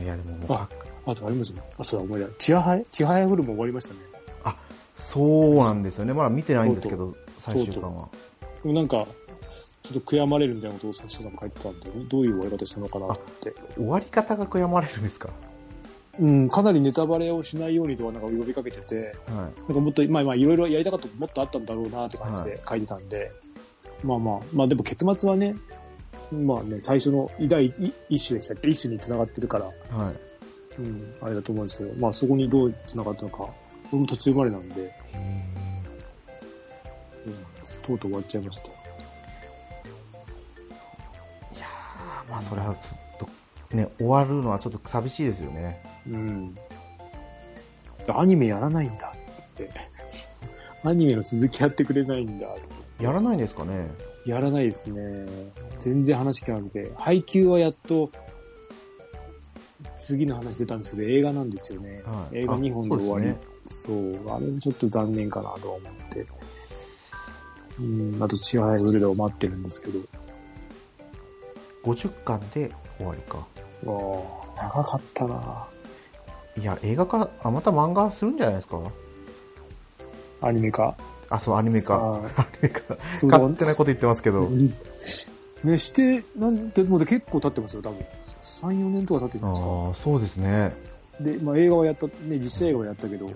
いや、でももうあ、あとありますね。あ、そうだ、思い出。ちははや、ちはやフルも終わりましたね。そうなんですよね。まだ見てないんですけど、最終巻は。でもなんか、ちょっと悔やまれるみたいなことを作者さんも書いてたんで、どういう終わり方したのかなって。終わり方が悔やまれるんですか？うん、かなりネタバレをしないようにとはなんか呼びかけてて、はなんかもっと、まあまあいろいろやりたかったこともっとあったんだろうなって感じで書いてたんで、まあまあ、まあでも結末はね、まあね、最初の第一一種でしたっけ？一種に繋がってるから、い。はい。うん、あれだと思うんですけど、まあそこにどう繋がったのか、僕も途中までなんで、へうん、とうとう終わっちゃいました。ーいやーまあそれはちょっと、ね、終わるのはちょっと寂しいですよね。うん。アニメやらないんだって。アニメの続きやってくれないんだ。やらないんですかねやらないですね。全然話聞かなくて。配給はやっと、次の話出たんですけど、映画なんですよね。はい映画2本で終わり。あそう,、あれちょっと残念かなとは思って。うん、あと、チアハイブルドを待ってるんですけど。50巻で終わりか。ああ、長かったないや、映画化、あ、また漫画するんじゃないですか？アニメ化。あ、そう、アニメ化。あアニメ化。そうだ勝手なこと言ってますけど。うんね、して、なんて、もう結構経ってますよ、多分。3、4年とか経ってるんですか？ああ、そうですね。で、まあ映画はやった、ね、実写映画はやったけど、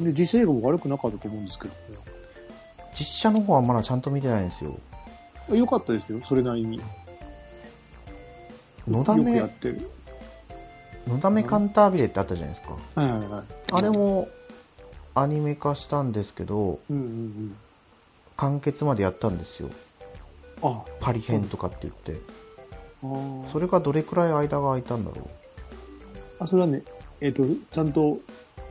で、実写映画も悪くなかったと思うんですけど、実写の方はまだちゃんと見てないんですよ。良かったですよ、それなりに。のだめよくや、ってる。のだめカンタービレってあったじゃないですか。はいはいはい。あれもアニメ化したんですけど、うんうんうん。完結までやったんですよ。あ、パリ編とかって言って。それがどれくらい間が空いたんだろあ、それはね、えっ、と、ちゃんと、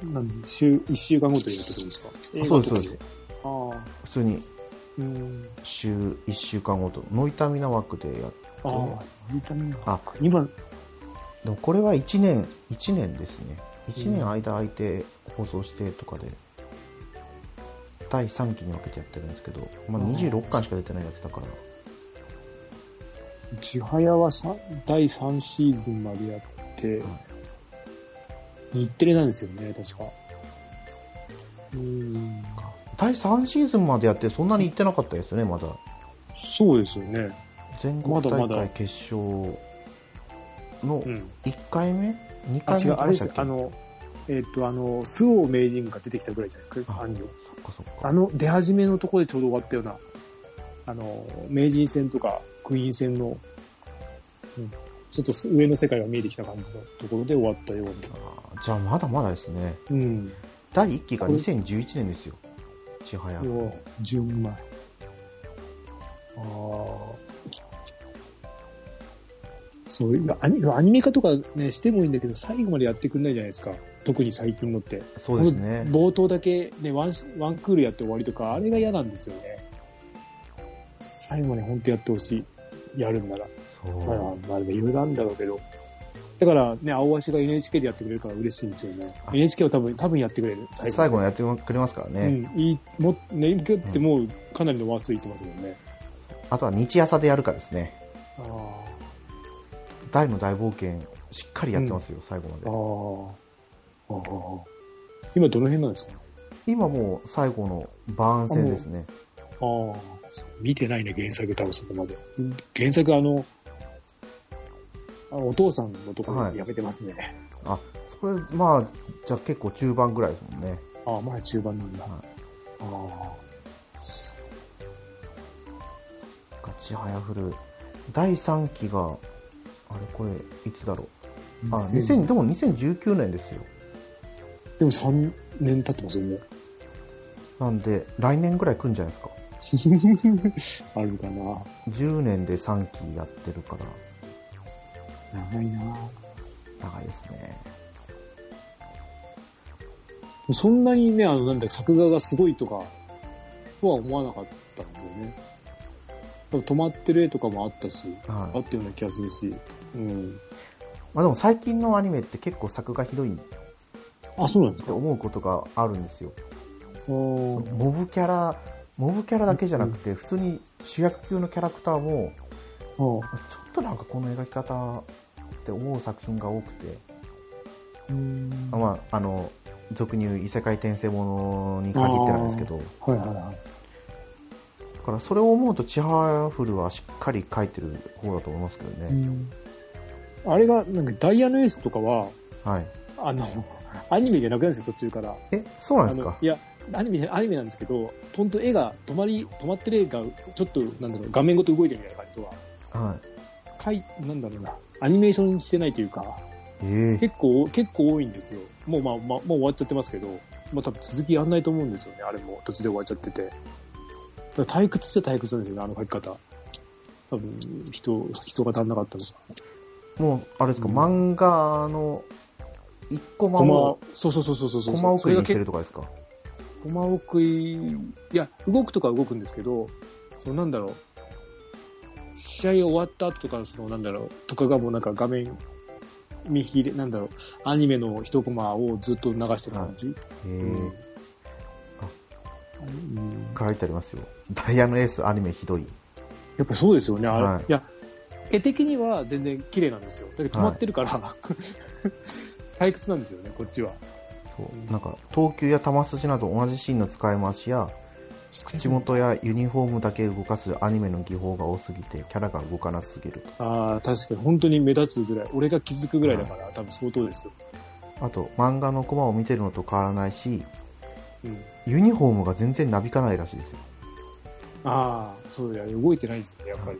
なん週、1週間ごとにやってくるんですか？うそうですそう映画とかああ、普通にうん。週1週間ごと、ノイタミナ枠でやっああ、ビタミンあ、二番、でもこれは1年、1年ですね。1年間空いて放送してとかで、第3期に分けてやってるんですけど、まあ、26巻しか出てないやつだから、ちはやはさ第3シーズンまでやって、日テレなんですよね、確か。うーん。第3シーズンまでやってそんなに行ってなかったですよね、まだ。そうですよね。全国まだまだ大会決勝のうん。1回目 ?2 あ、回目違う、あれですあの、えっ、と、あの、スオ名人が出てきたぐらいじゃないですか、あアンニョそっかそっか。あの、出始めのところでちょうど終わったような、あの、名人戦とかクイーン戦の、うん、ちょっと上の世界が見えてきた感じのところで終わったような。じゃあまだまだですね。うん。第1期が2011年ですよ。ちはや。要は、純米。ああ。そういう、アニアニメ化とかね、してもいいんだけど、最後までやってくんないじゃないですか。特に最近のって。そうですね。冒頭だけ、ね、ワンシ、ワンクールやって終わりとか、あれが嫌なんですよね。最後まで本当やってほしい。やるんなら。そう。まあ、まあ、でもいろいろあるんだろうけど。だからね、青足が NHK でやってくれるから嬉しいんですよね。あ NHK は多分、多分やってくれる。最最後ままでやってくれますからでね。うん、いい、も、ね、今日ってもうかなりの話数いってますもんね。あとは日朝でやるかですね。ああ。大の大冒険、しっかりやってますよ、最後まで。ああ。ああ。今どの辺なんですか？今もう最後のバーン戦ですね。ああ。見てないね、原作多分そこまで。原作あの、あお父さんのところやめてますね。あ、それ、まあ、じゃあ結構中盤ぐらいですもんね。ああ、まだ中盤なんだ。はいああ。ガチハヤフル。第3期が、あれこれ、いつだろう。あ、2000、でも2019年ですよ。でも3年経ってますよね。なんで、来年ぐらい来るんじゃないですか？あるかな。10年で3期やってるから、長いな。長いですね。そんなにね、あの、なんだ作画がすごいとか、とは思わなかったんですよね。多分止まってる絵とかもあったし、はいあったような気がするし。うん。まあでも最近のアニメって結構作画ひどいっあ、そうなんですてか思うことがあるんですよ。モブキャラ、モブキャラだけじゃなくて、普通に主役級のキャラクターも。ちょっとなんかこの描き方っって思う作品が多くて、うんまあ、あの、俗に言う異世界転生ものに限ってなんですけど、はいはいはい。だからそれを思うと、チハフルはしっかり書いてる方だと思いますけどね。あれが、なんかダイヤのエースとかは、はい。あの、アニメじゃなくなるんですよ、途中から。え、そうなんですか？いや、アニメ、アニメなんですけど、ほんと絵が止まり、止まってる絵が、ちょっと、なんだろう、画面ごと動いてるみたいな感じとは、はい。かい、なんだろうな、アニメーションしてないというか、ええ結構、結構多いんですよ。もう、まあ、まあ、もう終わっちゃってますけど、まあ多分続きやんないと思うんですよね、あれも途中で終わっちゃってて。だ退屈っちゃ退屈なんですよね、あの書き方。多分、人、人が足んなかったのか。もう、あれですか、うん漫画の一コマを、そうそうそうそうそうそう。コマ送り。にしてるとかですかコマ送り、いや、動くとかは動くんですけど、そのなんだろう、試合終わった後とか、そのなんだろう、とかがもうなんか画面、見切れ、なんだろう、アニメの一コマをずっと流してる感じ。へえうん。あ。うん。書いてありますよ。ダイヤのエースアニメひどい。やっぱそうですよね、あれ。はい。い、や、絵的には全然綺麗なんですよ。だけど止まってるから、退屈なんですよね、こっちは。そうなんか、投球や球筋など同じシーンの使い回しや、口元やユニフォームだけ動かすアニメの技法が多すぎて、キャラが動かなすぎると。ああ、確かに本当に目立つぐらい、俺が気づくぐらいだから、多分相当ですよ。あと、漫画のコマを見てるのと変わらないし、うん。ユニフォームが全然なびかないらしいですよ。ああ、そうだよ、動いてないですよね、やっぱり。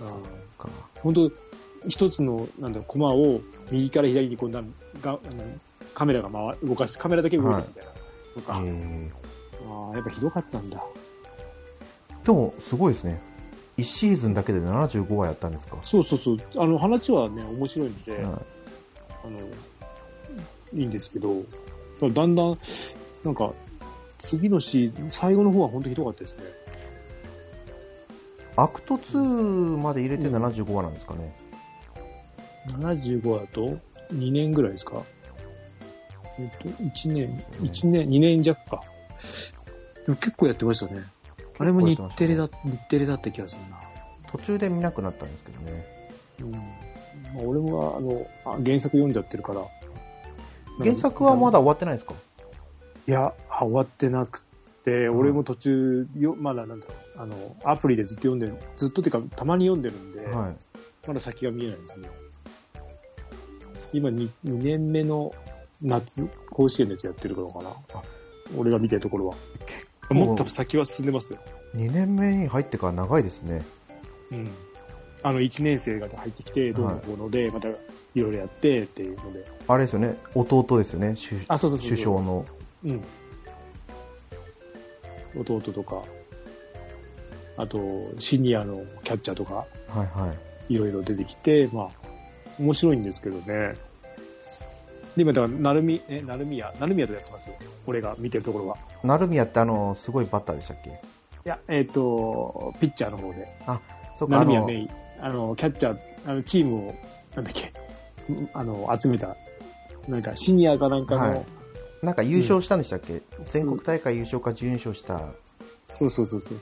ああか本当一つの、なんだろう、コマを右から左にこうなんが、カメラが回動かす、カメラだけ動いてるみたいな。とか、えああ、やっぱひどかったんだ。ー、でも、すごいですね。1シーズンだけで75話やったんですか？そうそうそう。あの、話はね、面白いんで、はいあの、いいんですけど、だんだん、なんか、次のシーズン、最後の方は本当ひどかったですね。アクト2まで入れて75話なんですかね。75だと2年ぐらいですか？えっと、1年、1年、2年弱か。でも結構やってましたね。あれも日テレだ、日テレだった気がするな。途中で見なくなったんですけどね。うん。まあ、俺もあのあ、原作読んじゃってるから。原作はまだ終わってないですか？いや、あ終わってなくて、俺も途中、よまだなんだろう、あの、アプリでずっと読んでる、ずっとっていうか、たまに読んでるんで、はい。まだ先が見えないですね。今 2, 2年目の夏、甲子園のやつやってるのかな？あ。俺が見てるところは。構もっと先は進んでますよ。2年目に入ってから長いですね。うん。あの、1年生が入ってきて、どうのこうので、またいろいろやってっていうので。あれですよね、弟ですよね、首あ、そうそうそう。首相の。うん。弟とか、あと、シニアのキャッチャーとか、はいはい。いろいろ出てきて、まあ、面白いんですけどね。で、今、だから、なるみ、え、なるみや、なるみやとやってますよ。俺が見てるところは。成宮ってあの、すごいバッターでしたっけ？いや、えっ、と、ピッチャーの方で。そうか、あの、なるみやメイン。あの、キャッチャー、あの、チームを、なんだっけ、んあの、集めた、なんか、シニアかなんかの、はいなんか優勝したんでしたっけ、そう全国大会優勝か準優勝した。そうそうそうそう。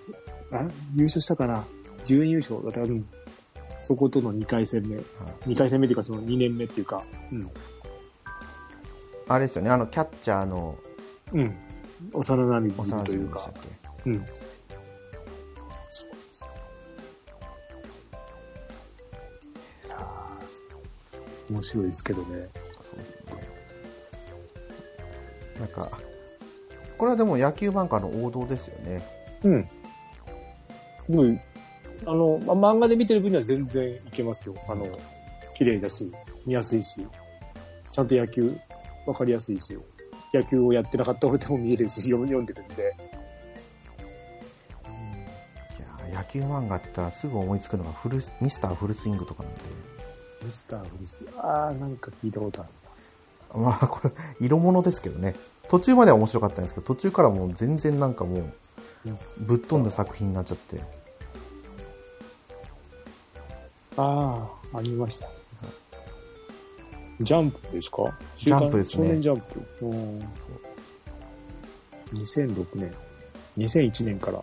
あ優勝したかな？準優勝だったら、うん。そことの2回戦目。2回戦目っていうか、その2年目っていうか、うん。あれですよね、あの、キャッチャーのうん。幼馴染幼というかうん。面白いですけどね。なんか、これはでも野球漫画の王道ですよね。うん。すごい、あの、ま、漫画で見てる分には全然いけますよ。あの、綺麗だし、見やすいし、ちゃんと野球わかりやすいし、野球をやってなかった俺でも見えるし、読読んでるんで。いやー野球漫画って言ったらすぐ思いつくのがフルスミスターフルスイングとかなんで。ミスターフリス。あー、なんか聞いたことあるまあ、これ、色物ですけどね。途中までは面白かったんですけど、途中からもう全然なんかもう、な。ぶっ飛んだ作品になっちゃって。ああ、ありました。ジャンプですか？ジャンプですね少年ジャンプ。うん2006年。2001年から。ん？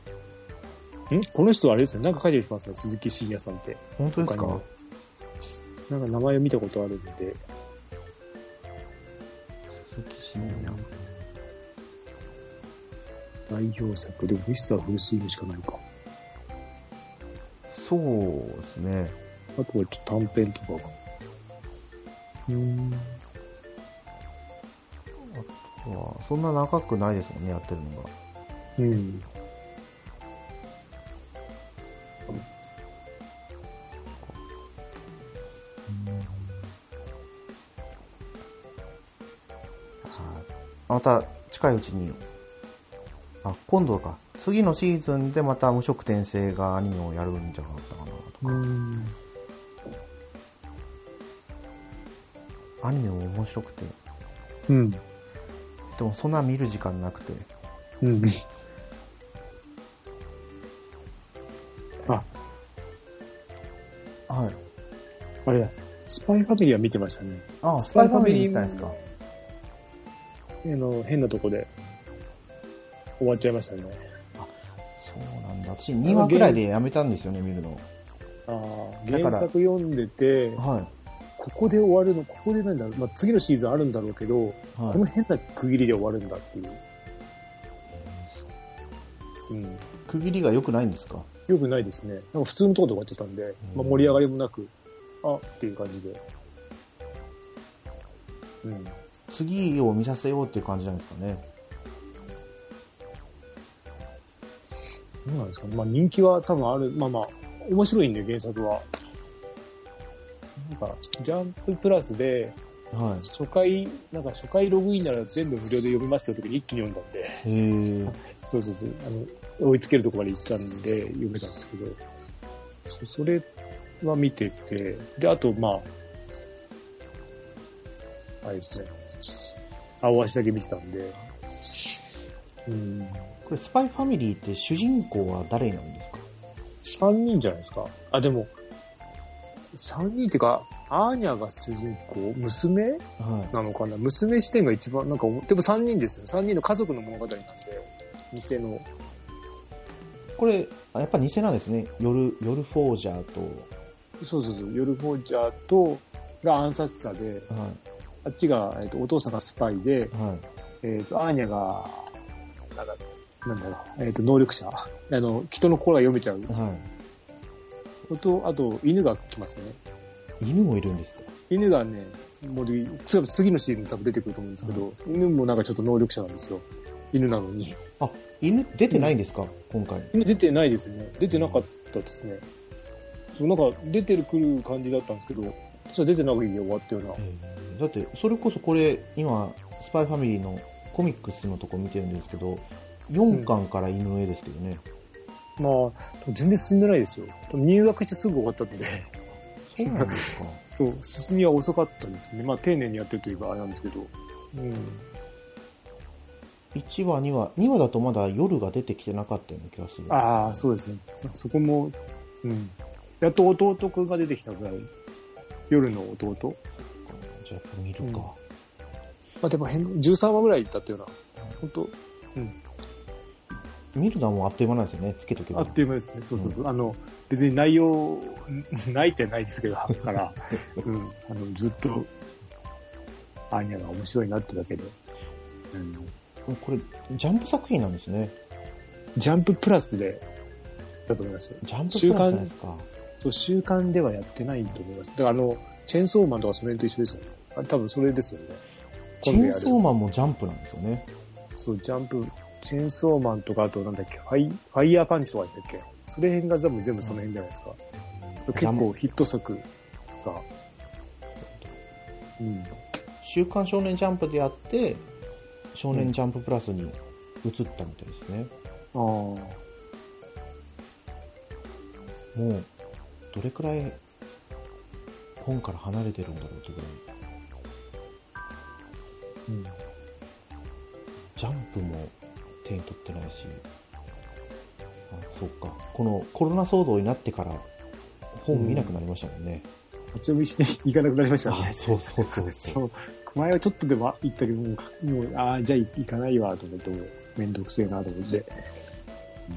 この人あれですね。なんか書いてますね。鈴木真也さんって。本当ですか？なんか名前を見たことあるんで、鈴木信也。代表作でもミスターフルスイングしかないか。そうですね。あとはちょっと短編とかが。うーん。まあそんな長くないですもんね、やってるのが。うん。また近いうちに、あ、今度か。次のシーズンでまた無色転生がアニメをやるんじゃなかったかなとうか。アニメも面白くて。うん。でもそんな見る時間なくて。うん。あ、はい。あれや、スパイファミリーは見てましたね。あ、スパイファミリー見てたんですか。あの、変なとこで終わっちゃいましたね。そうなんだ。私2話くらいでやめたんですよね、見るの。ああ、原作読んでて、はここで終わるの、ここでなんだろう、まあ、次のシーズンあるんだろうけど、い。はいこの。変な区切りで終わるんだっていう。うん。区切りが良くないんですか？よくないですね。なんか普通のところで終わっちゃったんで、まあ、盛り上がりもなく、あっていう感じで。うん。次を見させようっていう感じなんですかね？どうなんですかね。まあ人気は多分ある。まあまあ、面白いんで、原作は。なんか、ジャンププラスで、は初回、なんか初回ログインなら全部無料で読みますよとか一気に読んだんで。そうそうそう、あの、追いつけるところまで行ったんで読めたんですけど、そそれは見てて、で、あと、まあ、あれですね、青足だけ見てたんで、うん、これ、スパイファミリーって主人公は誰なんですか？3人じゃないですか。あ、でも、3人っていうか、アーニャが主人公？娘？はなのかな？娘視点が一番、なんか、でも3人ですよ。3人の家族の物語なんで、偽の。い。これ、あやっぱ偽なんですね。夜、夜フォージャーと、そうそうそう、ヨルフォージャーと、が暗殺者で、はあっちが、えっとお父さんがスパイで、い。はい。えっとアーニャが、なんだなんだろう、えっと能力者。あの、人の心が読めちゃう。はと、あと、犬が来ますよね。い。犬もいるんですか？犬がね、もう次次のシーズン多分出てくると思うんですけど、犬もなんかちょっと能力者なんですよ。犬なのに。あ、犬出てないんですか？今回。犬出てないですね。出てなかったですね。そう、なんか出てるくる感じだったんですけど、それ出てなくて終わったような。だって、それこそこれ、今、スパイファミリーのコミックスのとこ見てるんですけど、4巻から犬の絵ですけどね。まあ、全然進んでないですよ。入学してすぐ終わったので、そうなんですか。そう、進みは遅かったですね。まあ、丁寧にやってるというか、あれなんですけど。うん。1話、2話、2話だとまだ夜が出てきてなかったような気がする。ああ、そうですね。そそこも、うん。やっと弟くんが出てきたぐらい。夜の弟。じゃあ見るか。うんまあ、でも変、13話ぐらいだったような。本当見るのはもうあっという間なんですよね、つけとけば。あっという間ですね。そうそうそう。あの、別に内容、ないじゃないですけど、だから、うん。あの、ずっと、アーニャが面白いなってだけで。うん。これ、ジャンプ作品なんですね。ジャンププラスで、だと思いますよ。ジャンププラスですか。そう、週刊ではやってないと思います。だからあの、チェーンソーマンとかそれと一緒ですよね。あ多分それですよね。チェーンソーマンもジャンプなんですよね。そう、ジャンプ、チェーンソーマンとか、あとなんだっけ、ファイ、ファイヤーパンチとかでしたっけ？それ辺が全部全部その辺じゃないですか。結構ヒット作が。うん。週刊少年ジャンプでやって、少年ジャンププラスに移ったみたいですね。ああ。もう、どれくらい本から離れてるんだろうってぐらい。うん。ジャンプも手に取ってないし、あ、そっか。このコロナ騒動になってから本見なくなりましたもんね。こっちの道に行かなくなりましたねあ、。そうそうそうそ。そうう。前はちょっとでも行ったけど、もう、もうああ、じゃあ行かないわ、と思って、もうめんどくせえな、と思って。ま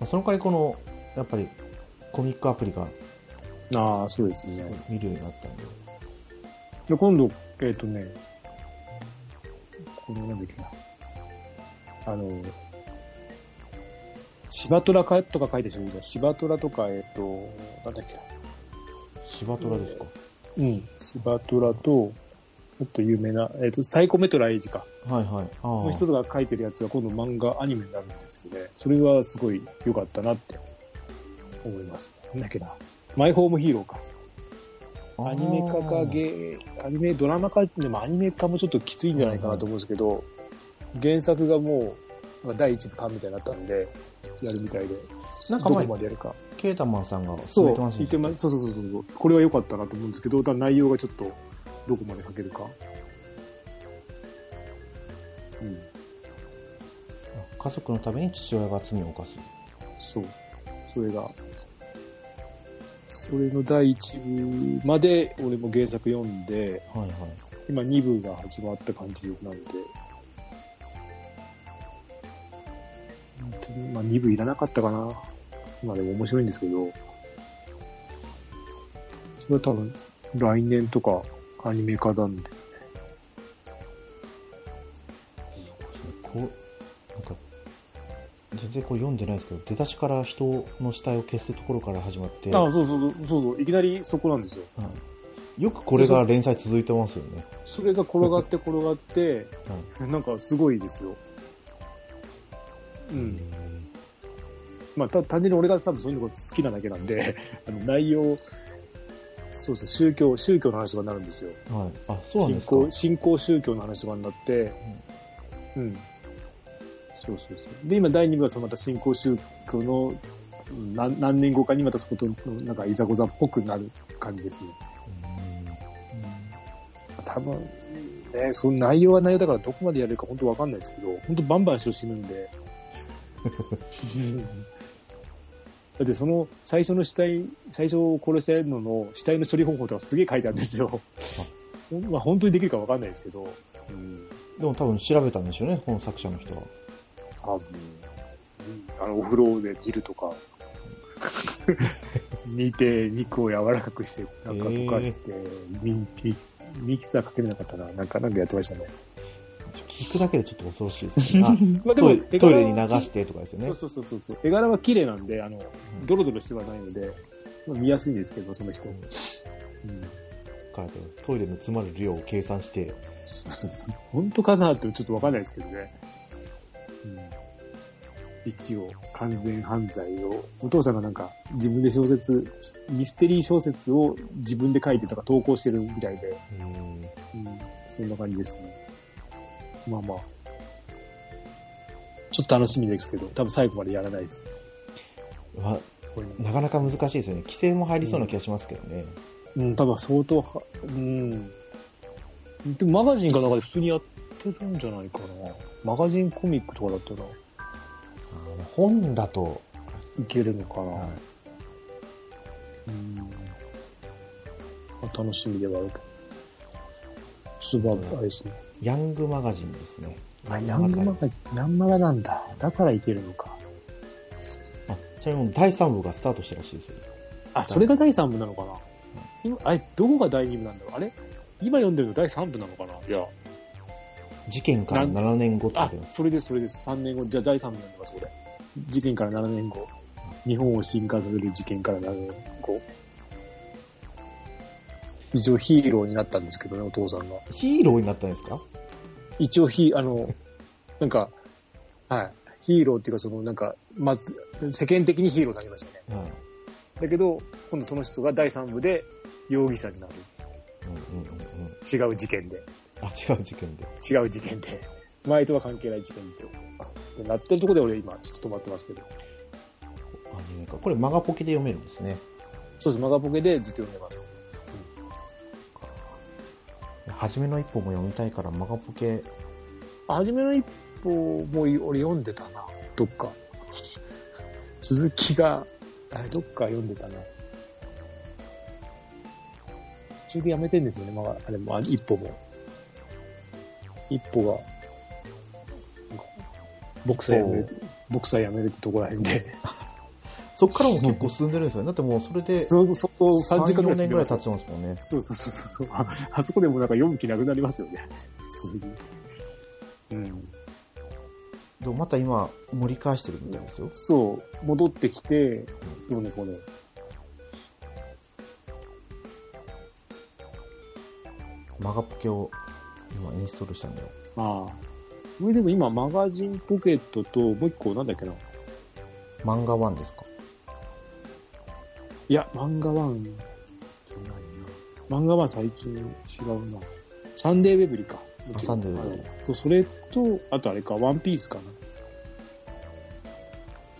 あその代わりこの、やっぱりコミックアプリがああ、そうですね。見るようになったんで。で、今度、えっ、とね、このなんだっけな。あの、芝虎かとか書いてる人いるじゃん。芝虎とか、えっ、と、なんだっけな。芝虎ですか？うん。芝虎と、もっと有名な、えっ、と、サイコメトラエイジか。はいはい。あの人が書いてるやつが今度漫画、アニメになるんですけどね。それはすごい良かったなって思います。なんだっけな。マイホームヒーローか。あ。アニメ化かゲー、アニメ、ドラマ化、でもアニメ化もちょっときついんじゃないかなと思うんですけど、原作がもう、第一部版みたいになったんで、やるみたいで、どこなんか前、までやるか。ケータマンさんがそう進めてま、した言ってま、そうそうそうそう。これは良かったなと思うんですけど、ただ内容がちょっと、どこまで書けるか。うん。家族のために父親が罪を犯す。そう。それが、それの第一部まで俺も原作読んで、はいはい。今2部が始まった感じなんで、まあ2部いらなかったかな。まあでも面白いんですけど、それは多分来年とかアニメ化なんで、こう、なんか、全然これ読んでないですけど、出だしから人の死体を消すところから始まって、ああ、そうそうそう、そうそう、いきなりそこなんですよ。はいよくこれが連載続いてますよね。それが転がって転がって、なんかすごいですよ。うん。まあ、た単純に俺が多分そういうのが好きなだけなんで、あの内容、そうそう、宗教、宗教の話とかになるんですよ。はい。あ、そうなんですか？信仰、信仰宗教の話とかになって、うん。そうそうそう。で、今第2部はそのまた信仰宗教のうん何何年後かにまたそこと、なんかいざこざっぽくなる感じですね。多分、ね、その内容は内容だからどこまでやれるか本当わかんないですけど、本当バンバン人死ぬんで。だってその最初の死体、最初を殺したのの死体の処理方法とかすげえ書いてあるんですよ。まあ本当にできるかわかんないですけど、うん、でも多分調べたんでしょうね、この作者の人は。多分、うんあのお風呂で煮るとか、煮て肉を柔らかくして、なんか溶かして、ミキミキサーかけれなかったな、なんかなんかやってましたね。聞くだけでちょっと恐ろしいですね。あ まあトイレトイレに流してとかですよね。そうそうそうそうそう。絵柄は綺麗なんで、あの、ドロドロしてはないので、まあ見やすいんですけど、その人。うん。からトイレの詰まる量を計算して、そうそうそう。本当かなってちょっとわかんないですけどね。うん。一応、完全犯罪を、お父さんがなんか、自分で小説、ミステリー小説を自分で書いてとか投稿してるみたいで、うんうん、そんな感じですね。まあまあ。ちょっと楽しみですけど、多分最後までやらないです。わこれなかなか難しいですよね。規制も入りそうな気がしますけどね。うん、多分相当は、うん。でもマガジンかなんかで普通にやってるんじゃないかな。マガジンコミックとかだったら本だと、いけるのかな。はいうん。まあ楽しみではあるけど。ちょっとまあ、あれですね。ヤングマガジンですね。あ、ヤングマガ、ヤンマガなんだ。だからいけるのか。あ、ちなみに第3部がスタートしたらしいですよ。あ、それが第3部なのかな。今、あれ、どこが第2部なんだろうあれ？今読んでるの第3部なのかな？いや。事件から7年後ってあ。それです、それです。3年後。じゃあ第3部なんだ、それ。事件から7年後。日本を進化させる事件から7年後。一応ヒーローになったんですけどね、お父さんが。ヒーローになったんですか？一応ヒー、あの、なんか、はい。ヒーローっていうか、その、なんか、まず、世間的にヒーローになりましたね。はい。だけど、今度その人が第3部で容疑者になる。うんうんうんうん。違う事件で。あ、違う事件で。違う事件で。前とは関係ない事件と。なってるところで俺今ちょっと止まってますけど。アニメか。これマガポケで読めるんですね。そうです、マガポケでずっと読んでます。初めの一歩も読みたいからマガポケ、初めの一歩も俺読んでたな。どっか。続きが、あれ、どっか読んでたな。途中でやめてんですよね、まあ、あれも、あ一歩も。一歩が、ボクサーやめる、ボクサーやめるってとこらへんで。そっからも結構進んでるんですよね。だってもうそれでそうそう、そこ3 3、時間ぐら4年ぐらい経い過ぎますちますもんね。そうそうそうそう。ああそこでもうなんか読む気なくなりますよね。普通に。うん。でもまた今、盛り返してるみたいですよ。そう、戻ってきて、どうのこうの。マガポケを今インストールしたんだよ。ああ。これでも今、マガジンポケットと、もう一個なんだっけな。漫画1ですか？いや、漫画ワンじゃないな。漫画ワン最近違うな。サンデーウェブリか。サンデーウェブリそう、それと、あとあれか、ワンピースか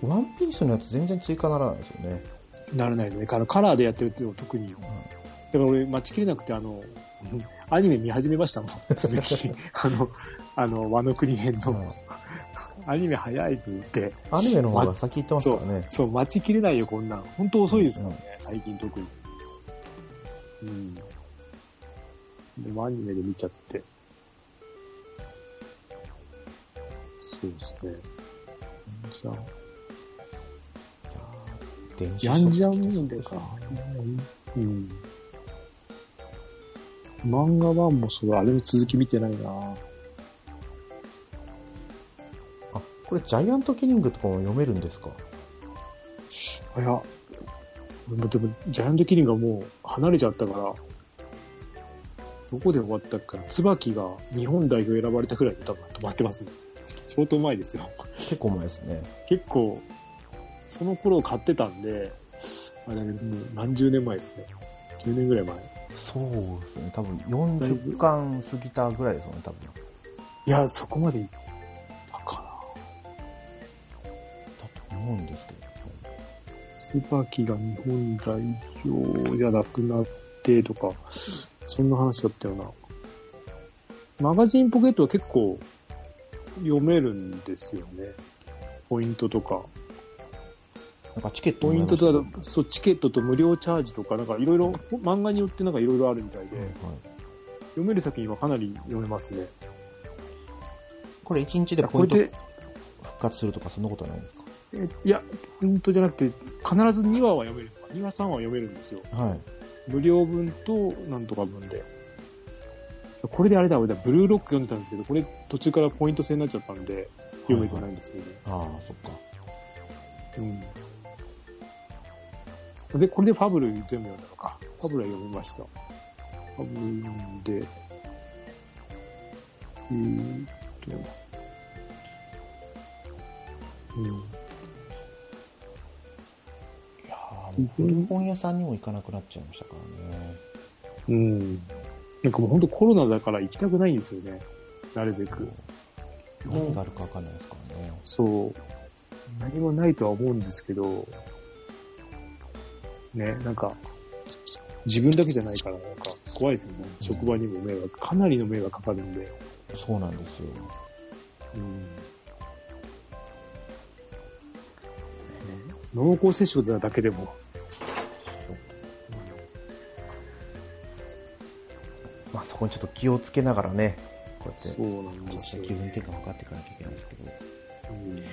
な。ワンピースのやつ全然追加ならないですよね。ならないですね。あのカラーでやってるっていうのは特に。だから俺、待ちきれなくて、あの、アニメ見始めましたもん。続き。あの、あの、和の国編の、うんアニメ早いって言って、アニメの方が先行ってますからね。そう、待ちきれないよ、こんなん。本当遅いですからね、最近特に。うん。でもアニメで見ちゃって。そうですね。じゃあ、電子ヤンジャ書籍ンでか。うん。漫画版もそう、あれの続き見てないなこれジャイアントキリングとかも読めるんですか？あ、いや、でも、ジャイアントキリングがもう離れちゃったから、どこで終わったっけな？椿が日本代表選ばれたくらいで多分止まってますね。相当前ですよ。結構前ですね。結構、その頃買ってたんで、あだけどもう何十年前ですね。10年ぐらい前。そうですね。多分40巻過ぎたぐらいですよね、多分。いや、そこまで思うんですけど。な。椿が日本代表じゃなくなってとか、そんな話だったよな。マガジンポケットは結構読めるんですよね。ポイントとか。なんかチケットポイントとか、そう、チケットと無料チャージとか、なんかいろいろ、漫画によってなんかいろいろあるみたいで、はい読める先にはかなり読めますね。これ1日でポイント復活するとかそんなことはないんですえいや、ポイントじゃなくて、必ず2話は読める。2話3話は読めるんですよ。かはい。無料分と、なんとか分で。これであれだ、俺だ、ブルーロック読んでたんですけど、これ途中からポイント制になっちゃったんで、読めてないんですけど、ああ、そっか。うん。で、これでファブル全部読んだのか。ファブルは読みました。ファブル読んで、えーっと、うん。古本屋さんにも行かなくなっちゃいましたからね。うん。なんかもう本当コロナだから行きたくないんですよね。なるべく。何があるかわかんないですからね。そう。何もないとは思うんですけど、ね、なんか、自分だけじゃないから、なんか怖いですよね。職場にも迷惑、かなりの迷惑かかるんで。そうなんですよ。うん。濃厚接触なだけでも、こにちょっと気をつけながらね、こうやってそうなんですよ。気分転換を図っていかなきゃいけないんですけど。うん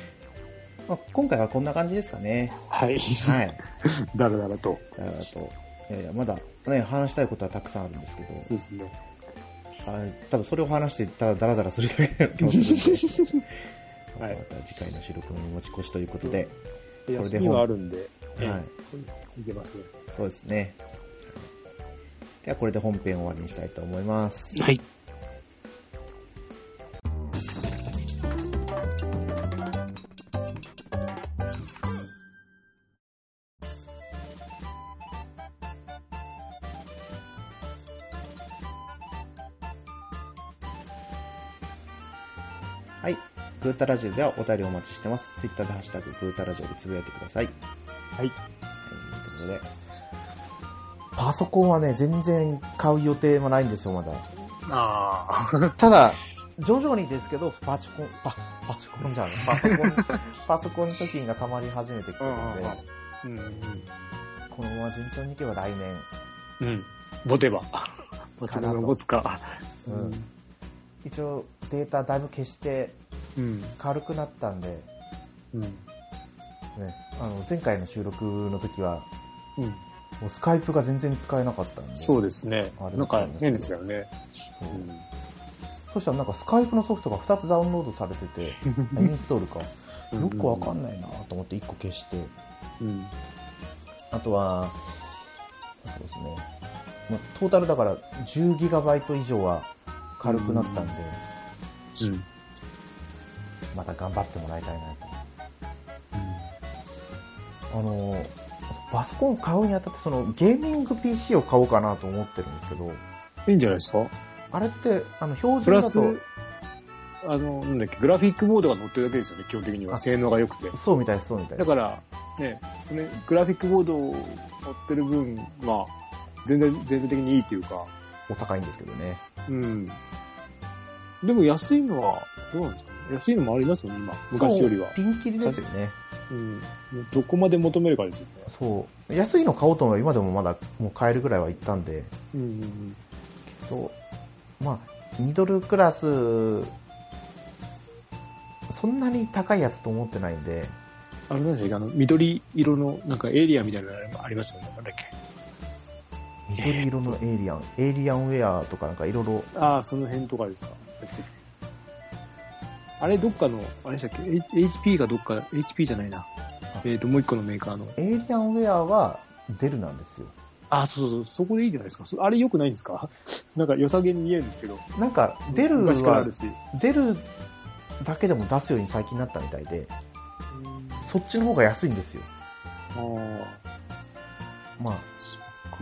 まあ、今回はこんな感じですかね。はい。はい。だらだらと。だからあと、いやいや、まだね、話したいことはたくさんあるんですけど、そうですね。あ多分それを話してたらダラダラするだけな気もするんで、はいまた次回の収録に持ち越しということで、これで休みはあるんで、はいい。いけますね。そうですね。ではこれで本編終わりにしたいと思います。はい。はい。グータラジオではお便りお待ちしてます。ツイッターでハッシュタググータラジオでつぶやいてください。はい。はい、ということで。パソコンはね、全然買う予定もないんですよ、まだ。ああ。ただ、徐々にですけど、パチコン、パ、パチコンじゃない、パソコン、パソコン貯金が溜まり始めてきてるので、うん。このまま順調にいけば来年、うん。持てば。持てば持つか。うん一応データだいぶ消してうん。軽くなったんで、うん。ね。あの、前回の収録の時は、うん。もうスカイプが全然使えなかったんで。そうですねあ。れなんか変ですよね。そうそしたらなんかスカイプのソフトが2つダウンロードされてて、インストールか。よくわかんないなと思って1個消して、うん。あとは、そうですね。まあトータルだから 10GB 以上は軽くなったんで、うん。また頑張ってもらいたいなと。あの、パソコン買うにあたって、そのゲーミング PC を買おうかなと思ってるんですけど、いいんじゃないですか？あれって、あの、標プラス準だと、、あの、なんだっけ、グラフィックボードが載ってるだけですよね、基本的には。あ性能が良くて。そうみたいです、そうみたい。だから、ね、そのグラフィックボードを載ってる分、まあ、全然、全体的にいいっていうか、お高いんですけどね。うん。でも安いのは、どうなんですか？ね安いのもありますよね、今。昔よりは。ピンキリですよね。うん。どこまで求めるかですよね。そう。安いの買おうと思えば今でもまだもう買えるぐらいは行ったんで、うんうんそう。まあ、ミドルクラス、そんなに高いやつと思ってないんで、あれなんですか、あの、緑色の、なんかエリアみたいなのありますよね。なんだっけ？緑色のエイリアン、エイリアンウェアとかなんかいろいろ、ああ、その辺とかですか？あれ、どっかの、あれでしたっけ？H- ?HP がどっか、HP じゃないな。えっ、と、もう一個のメーカーの。エイリアンウェアはデルなんですよ。ああ、そうそうそう、そこでいいじゃないですか。そあれ良くないんですか？なんか良さげに見えるんですけど。なんか、デルは昔からある、だけでも出すように最近なったみたいで、そっちの方が安いんですよ。あまあ、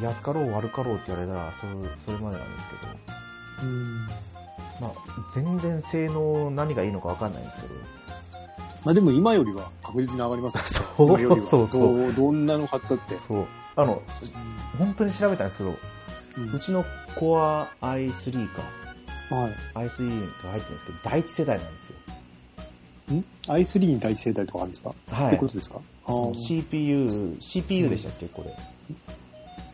安かろう悪かろうって言われたら、それ、それまでなんですけど、あ。うん。まあ、全然性能何がいいのかわかんないんですけど、まあでも今よりは確実に上がりますよね。そう今よりはそうそうどんなの買ったって。そう。あの、本当に調べたんですけど、うんうちの Core i3 か、はい。i3 が入ってるんですけど、第一世代なんですよ。ん ?i3 に第一世代とかあるんですか、はいってこと。ですか？CPU、CPU でしたっけ、これ。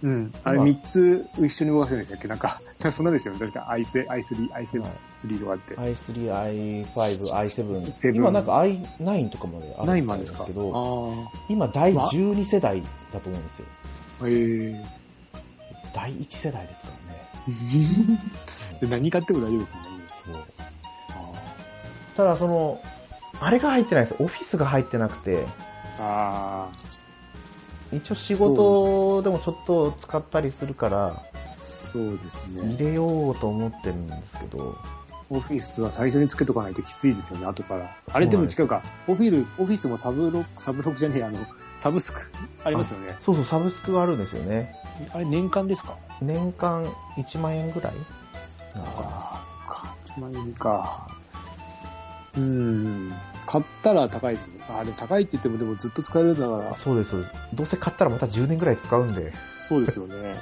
うん。あれまあ3つ一緒に動かせるんでしたっけ？なんか、そんなですよね。確か i3、i3、i7、はい3とかあって。i3、i5、i7。セブン今なんか i9 とかまであるないみたまですすけど、あ今第12世代だと思うんですよ。あ。へえ。第1世代ですからね。で何買っても大丈夫ですね。そう。あただその、あれが入ってないんですオフィスが入ってなくて、あ一応仕事でもちょっと使ったりするから、ー、そうですね。入れようと思ってるんですけど、オフィスは最初につけとかないときついですよね、後から。あれでも違うか。オフィル、オフィスもサブロック、サブロックじゃねえ、あの、サブスク ありますよね。そうそう、サブスクがあるんですよね。あれ年間ですか？年間1万円ぐらい？ああ、そっか。1万円か。うーん。買ったら高いですね。あれ高いって言ってもでもずっと使えるんだから。そうです、そうです。どうせ買ったらまた10年ぐらい使うんで。そうですよね。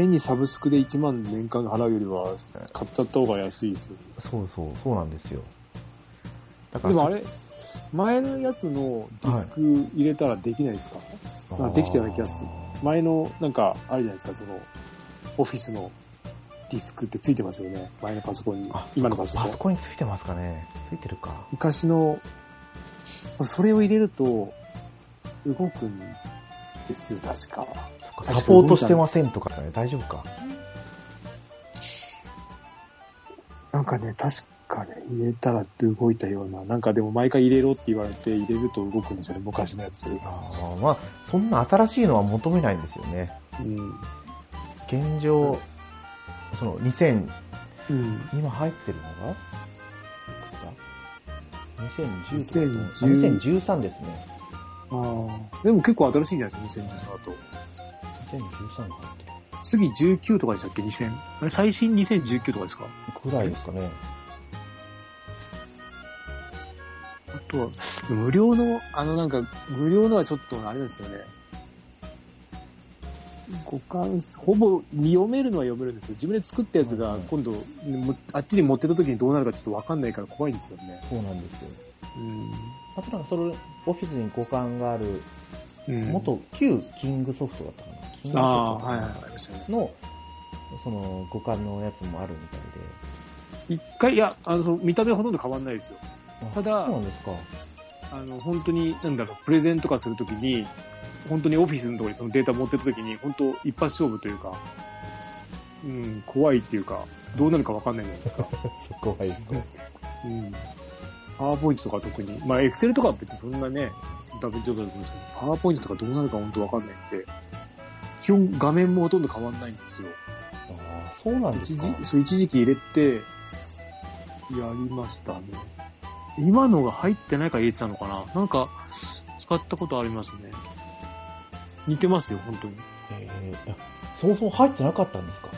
変にサブスクで1万年間払うよりは、買っちゃった方が安いですよね。そうそう、そうなんですよ。だからでもあれ、前のやつのディスク入れたらできないですか、そあできたような気がする前の、なんか、あるじゃないですか、その、オフィスのディスクってついてますよね。前のパソコンにあ。今のパソコンパソ。コンについてますかねついてるか。昔の、それを入れると、動くんですよ、確か。サポートしてませんとかね、大丈夫か。なんかね、確かね、入れたら動いたような、なんかでも毎回入れろって言われて入れると動くんですよね、昔のやつ。あーまあ、そんな新しいのは求めないんですよね。うん。現状、その2000、うん。今入ってるのが？2010 2010 2013ですね。ああ。でも結構新しいんじゃないですか、2013だと。2013が入ってる。次19とかでしたっけ ?2000。あれ最新2019とかですか？ぐらいですかね。あとは、無料の、あのなんか、無料のはちょっとあれですよね。互換、ほぼ読めるのは読めるんですけど、自分で作ったやつが今度、もあっちに持ってた時にどうなるかちょっとわかんないから怖いんですよね。そうなんですよ。うん。あとなんかそれ、オフィスに互換がある、うん、元旧キングソフトだったかな。キングソフトはいはい。の、その互換のやつもあるみたいで。一回、いや、あの、見た目はほとんど変わんないですよ。あただそうなんですか。あの、本当に、なんだろう、プレゼンとかするときに、本当にオフィスのところにそのデータ持ってったときに、本当一発勝負というか、うん、怖いっていうか、どうなるかわかんないじゃないですか。怖いですね。うん。パワーポイントとか特に、まあ、エクセルとかは別にそんなね、ダメ状態だと思うんですけど、パワーポイントとかどうなるか本当わかんないんで、基本画面もほとんど変わんないんですよ。ああ、そうなんですか。一時、そう、一時期入れて、やりましたね。今のが入ってないから入れてたのかななんか、使ったことありますね。似てますよ、本当に。えーそもそも入ってなかったんですか？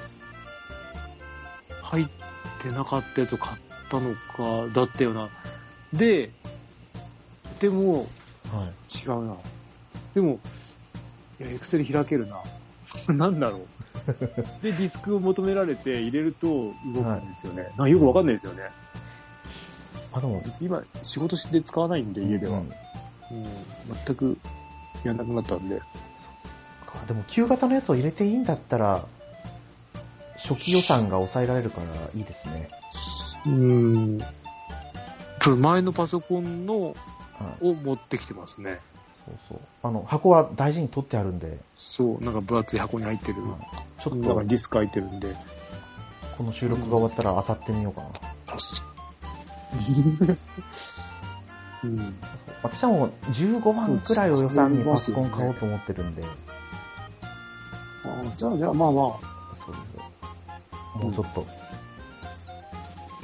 入ってなかったやつを買ったのか、だったよな。で、でも、はい。違うな。でも、いや、エクセル開けるな。なんだろう。で、ディスクを求められて入れると動くんですよね。なんかよくわかんないですよね。あ、でも、別に今、仕事して使わないんで、家では。ううんん、全くやんなくなったんで。でも、旧型のやつを入れていいんだったら、初期予算が抑えられるからいいですね。うん。前のパソコンのはい。を持ってきてますね。そうそう。あの、箱は大事に取ってあるんで、そう、なんか分厚い箱に入ってる。ちょっ中にと、ディスク入ってるんで。この収録が終わったら、あさってみようかな。うん。私はもう15万くらいを予算にパソコン買おうと思ってるんで、あじゃあ、じゃあ、まあまあ、そうですもうちょっと、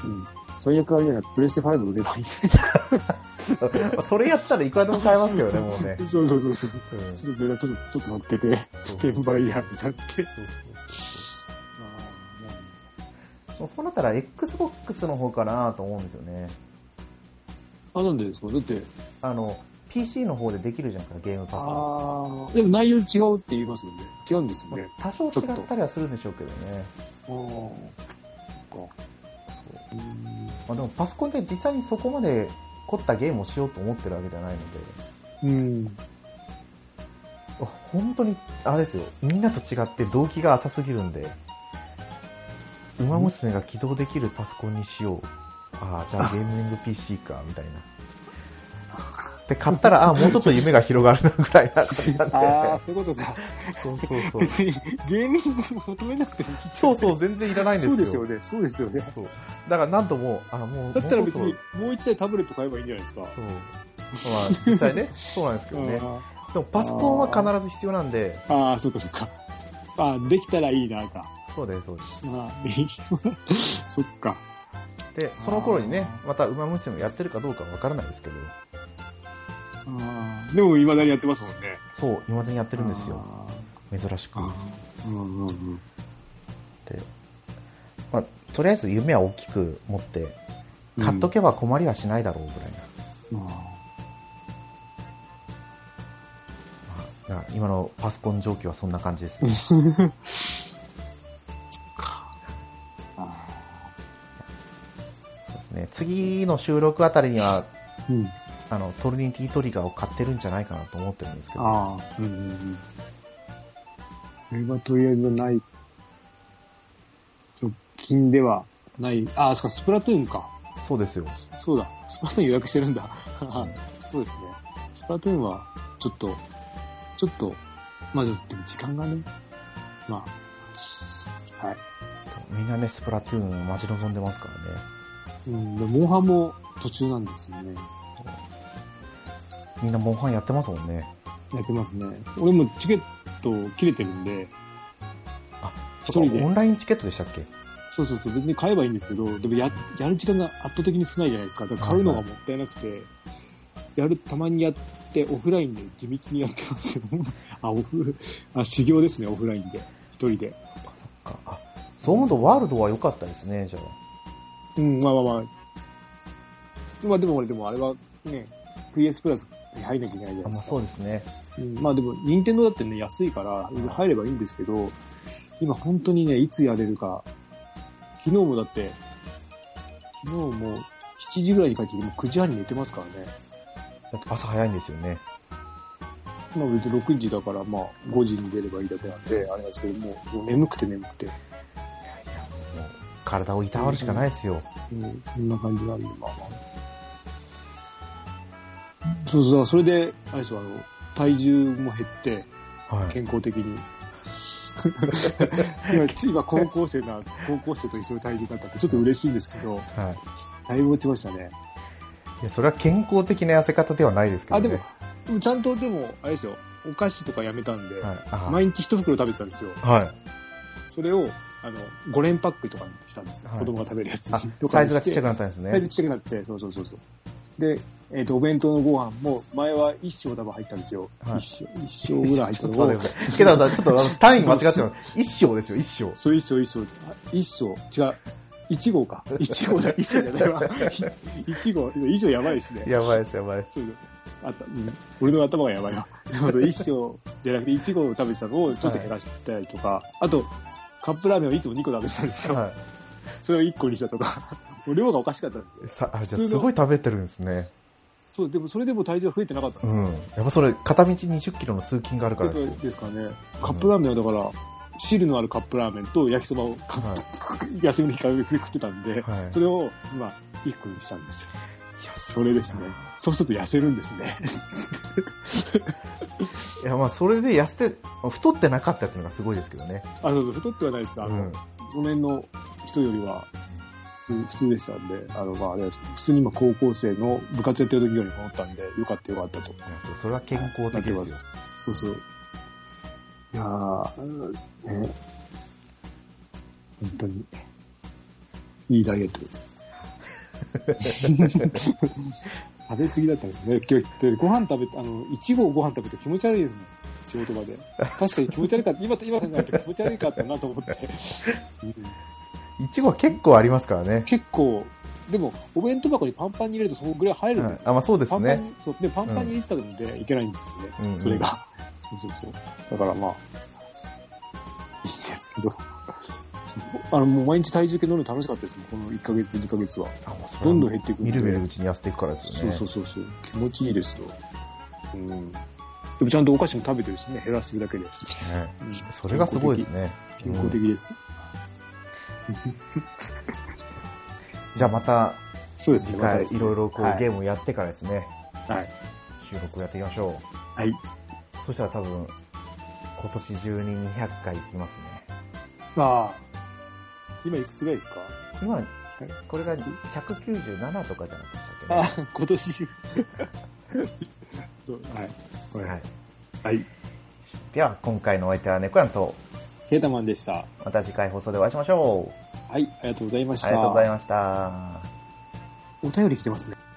うん。最悪あれじゃない、プレステ5売ればいいじゃないですか。それやったらいくらでも買えますけどね、もうね。そうそうそうそう。うんちょっと、ちょっと、ちょっと乗っけて、転売ヤーになって。そうなったら Xbox の方かなと思うんですよね。あ、なんでですかだって、あの、PC の方でできるじゃんか、ゲームパスが。ああ、でも内容違う。って言いますよね。違うんですよね。多少違ったりはするんでしょうけどね。ああ、まあ、でもパソコンで実際にそこまで凝ったゲームをしようと思ってるわけじゃないので、うん。本当に、あれですよ、みんなと違って動機が浅すぎるんで、馬娘が起動できるパソコンにしよう。ああ、じゃあゲーミング PC か、みたいな。で、買ったら、ああ、もうちょっと夢が広がるな、ぐらいな感じなんで。ああ、そういうことか。そうそうそう。別 にゲーミング求めなくてもいいそうそう、全然いらないんですよ。そうですよね。そうですよね。そうだからなんともう、あもう、だったら別にもう一台タブレット買えばいいんじゃないですか。そう。まあ、実際ね、そうなんですけどね。でもパソコンは必ず必要なんで、ああ、そっかそっか。ああ、できたらいいな、か。そうです、そうです。ああ、できそっか。で、その頃にね、また馬娘をやってるかどうかはわからないですけど、でも未だにやってますもんね。そう、未だにやってるんですよ。珍しく。うんうんうん。で、まあ、とりあえず夢は大きく持って、買っとけば困りはしないだろうぐらいな。あまあ、今のパソコン状況はそんな感じですね。あ。そうですね次の収録あたりには、うん。あの、トルニティトリガーを買ってるんじゃないかなと思ってるんですけど、ああ。うんうんうん。これはとりあえずない。直近ではない。ああ、そっか、スプラトゥーンか。そうですよ。そうだ。スプラトゥーン予約してるんだ。そうですね。スプラトゥーンは、ちょっと、ちょっと、まあでも時間がね、まあ、はい。みんなね、スプラトゥーンを待ち望んでますからね。うん、でモンハンも途中なんですよね。みんなモンハンやってますもんね。やってますね。俺もチケット切れてるんで、あ、一人でオンラインチケットでしたっけ？そうそうそう、別に買えばいいんですけど、でもや、やる時間が圧倒的に少ないじゃないですか。だから買うのがもったいなくて、やる、たまにやって、オフラインで地道にやってますよ。あ、オフ、あ、修行ですね、オフラインで。一人で。あ、あそう思うとワールドは良かったですね、じゃあ。うん、まあまあまあ。まあでも俺、でもあれはね、PS プラスに入んなきゃいけないじゃあまあないですか。そうですね。うんまあでも、任天堂だってね、安いから、入ればいいんですけど、今本当にね、いつやれるか、昨日もだって、昨日も7時ぐらいに帰ってきて、もう9時半に寝てますからね。だって朝早いんですよね。まあ別に6時だから、まあ5時に出ればいいだけなんで、あれなんですけど、もうもう眠くて眠くて。いやもう体をいたわるしかないですよ。うん、そんな感じなんで、まあまあ。そうそう、それで、あれですよ、あの、体重も減って、はい。健康的に。今、今高校生な、高校生と一緒に体重だったってちょっと嬉しいんですけど、はい。だいぶ落ちましたね。いや、それは健康的な痩せ方ではないですけどあ、ね。でも、でもちゃんとでも、あれですよ、お菓子とかやめたんで、はい。あ毎日一袋食べてたんですよ。はい。それを、あの、5連パックとかにしたんですよ。はい子供が食べるやつ。とサイズがちっちゃくなったんですサイズね。ちっちゃくなって、そうそうそうそう。で、えっ、と、お弁当のご飯も、前は一升多分入ったんですよ。はい一升、一升ぐらい入ったちょっのを。けどちょっと単位間違ってます。一升ですよ、一升。そう、一升、一升。あ一升、違う。一号か。一号だ、一升じゃないわ。一号、以上やばいですね。やばいです、やばいです。あと、うん、俺の頭がやばいな。一升じゃなくて一号を食べてたのをちょっと減らしたりとか、あと、カップラーメンをいつも2個食べてたんですよ。はそれを1個にしたとか。もう量がおかしかったんでい。さあ、じゃあすごい食べてるんですね。そう、でもそれでも体重は増えてなかったんですよ。うん。やっぱそれ、片道20キロの通勤があるからですよ。ですかね。カップラーメンはだから、汁のあるカップラーメンと焼きそばをカップ、休みの日から別で食ってたんで、はいそれを今、1個にしたんですよ。いや、それですね。そうすると痩せるんですね。いや、まあ、それで痩せて、太ってなかったっていうのがすごいですけどね。あの、太ってはないです。あの、うんその辺の人よりは普通、普通でしたんで、あの、まあ、あれです普通に今高校生の部活やってる時よりも思ったんで、よかったよかったと。それは健康的ですよ。そうそう。いやー、うんね、本当に、いいダイエットですよ。食べ過ぎだったんですよね。今日、ご飯食べて、あの、いちごをご飯食べて気持ち悪いですもん。仕事場で。確かに気持ち悪いかった、今、今考えると気持ち悪いかったなと思って。うんいちごは結構ありますからね。結構、でも、お弁当箱にパンパンに入れるとそのぐらい入るんですよ。はいあ、まあそうですね。パンパンに、そう、で、パンパンに入れてたので、いけないんですよね。うんうんそれが。そうそうそう。だからまあ、いいんですけど。あの、もう毎日体重計乗るの楽しかったですもん、この1ヶ月、2ヶ月は。どんどん減っていくんでみるみるうちに痩せていくからですよね。そうそうそうそう。気持ちいいですよ。うん。でもちゃんとお菓子も食べてるしね、減らしてるだけで。ねうんそれがすごいですね。健康的です。じゃあまたそうですね、次回いろいろこうはいゲームをやってからですね、はい。収録をやっていきましょう。はい。そしたら多分、今年中に200回いきますね。ああ。今いくつぐらいですか？今、これが197とかじゃなかったあっけね。今年中。はい。はい。はい。では、今回のお相手はネコヤンと、ケータマンでした。また次回放送でお会いしましょう。はい、ありがとうございました。ありがとうございました。お便り来てますね。